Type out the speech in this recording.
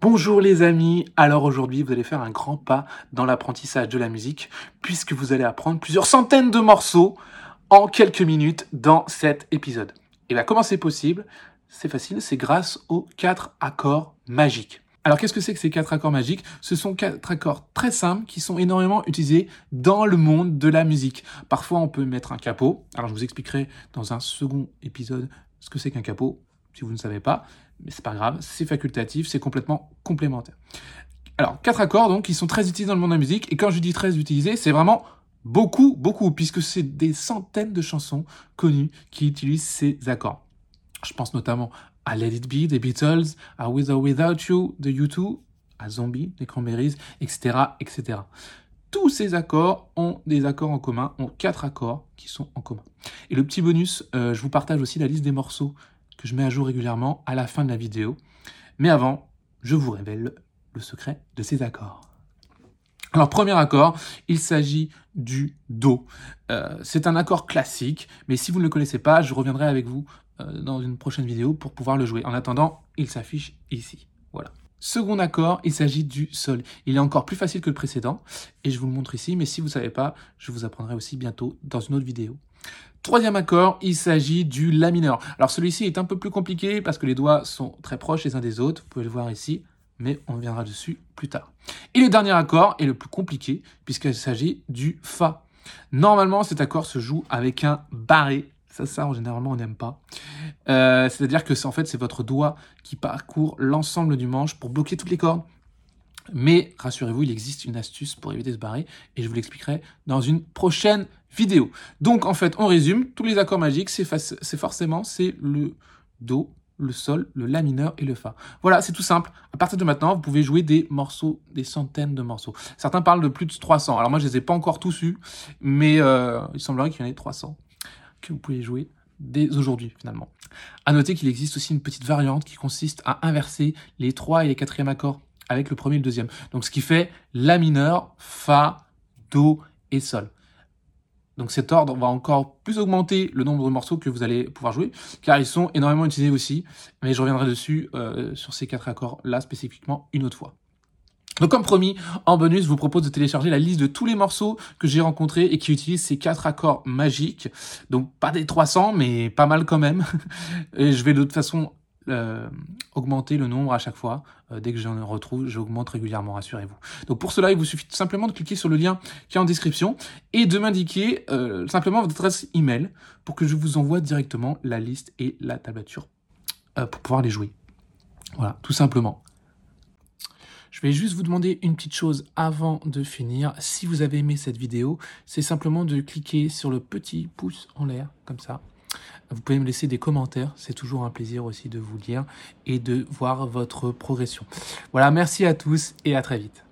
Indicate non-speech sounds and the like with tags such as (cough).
Bonjour les amis, alors aujourd'hui vous allez faire un grand pas dans l'apprentissage de la musique puisque vous allez apprendre plusieurs centaines de morceaux en quelques minutes dans cet épisode. Et bien comment c'est possible? C'est facile, c'est grâce aux quatre accords magiques. Alors qu'est-ce que c'est que ces quatre accords magiques? Ce sont quatre accords très simples qui sont énormément utilisés dans le monde de la musique. Parfois on peut mettre un capot, alors je vous expliquerai dans un second épisode ce que c'est qu'un capot, si vous ne savez pas, mais c'est pas grave, c'est facultatif, c'est complètement complémentaire. Alors, quatre accords donc qui sont très utilisés dans le monde de la musique, et quand je dis très utilisés, c'est vraiment beaucoup, beaucoup, puisque c'est des centaines de chansons connues qui utilisent ces accords. Je pense notamment à Let It Be des Beatles, à With or Without You de U2, à Zombie des Cranberries, etc., etc. Tous ces accords ont des accords en commun, ont quatre accords qui sont en commun. Et le petit bonus, euh, je vous partage aussi la liste des morceaux que je mets à jour régulièrement à la fin de la vidéo. Mais avant, je vous révèle le secret de ces accords. Alors, premier accord, il s'agit du Do. Euh, c'est un accord classique, mais si vous ne le connaissez pas, je reviendrai avec vous euh, dans une prochaine vidéo pour pouvoir le jouer. En attendant, il s'affiche ici. Voilà. Second accord, il s'agit du Sol. Il est encore plus facile que le précédent, et je vous le montre ici, mais si vous ne savez pas, je vous apprendrai aussi bientôt dans une autre vidéo. Troisième accord, il s'agit du La mineur. Alors celui-ci est un peu plus compliqué parce que les doigts sont très proches les uns des autres, vous pouvez le voir ici, mais on viendra dessus plus tard. Et le dernier accord est le plus compliqué puisqu'il s'agit du Fa. Normalement, cet accord se joue avec un barré. Ça, ça, en généralement, on n'aime pas. Euh, c'est-à-dire que c'est en fait, c'est votre doigt qui parcourt l'ensemble du manche pour bloquer toutes les cordes. Mais rassurez-vous, il existe une astuce pour éviter ce barré et je vous l'expliquerai dans une prochaine vidéo. Donc en fait, on résume, tous les accords magiques, c'est forcément c'est le Do, le Sol, le La mineur et le Fa. Voilà, c'est tout simple. À partir de maintenant, vous pouvez jouer des morceaux, des centaines de morceaux. Certains parlent de plus de 300. Alors moi, je les ai pas encore tous eus, mais euh, il semblerait qu'il y en ait 300 que vous pouvez jouer dès aujourd'hui finalement. À noter qu'il existe aussi une petite variante qui consiste à inverser les 3 et les 4e accords avec le premier et le deuxième. Donc ce qui fait La mineur, Fa, Do et Sol. Donc cet ordre va encore plus augmenter le nombre de morceaux que vous allez pouvoir jouer, car ils sont énormément utilisés aussi, mais je reviendrai dessus euh, sur ces quatre accords-là spécifiquement une autre fois. Donc comme promis, en bonus, je vous propose de télécharger la liste de tous les morceaux que j'ai rencontrés et qui utilisent ces quatre accords magiques. Donc pas des 300, mais pas mal quand même. (laughs) Et je vais de toute façon euh, augmenter le nombre à chaque fois. Euh, dès que j'en retrouve, j'augmente régulièrement, rassurez-vous. Donc pour cela, il vous suffit simplement de cliquer sur le lien qui est en description et de m'indiquer euh, simplement votre adresse email pour que je vous envoie directement la liste et la tablature pour pouvoir les jouer. Voilà, tout simplement. Je vais juste vous demander une petite chose avant de finir. Si vous avez aimé cette vidéo, c'est simplement de cliquer sur le petit pouce en l'air, comme ça, vous pouvez me laisser des commentaires, c'est toujours un plaisir aussi de vous lire et de voir votre progression. Voilà, merci à tous et à très vite.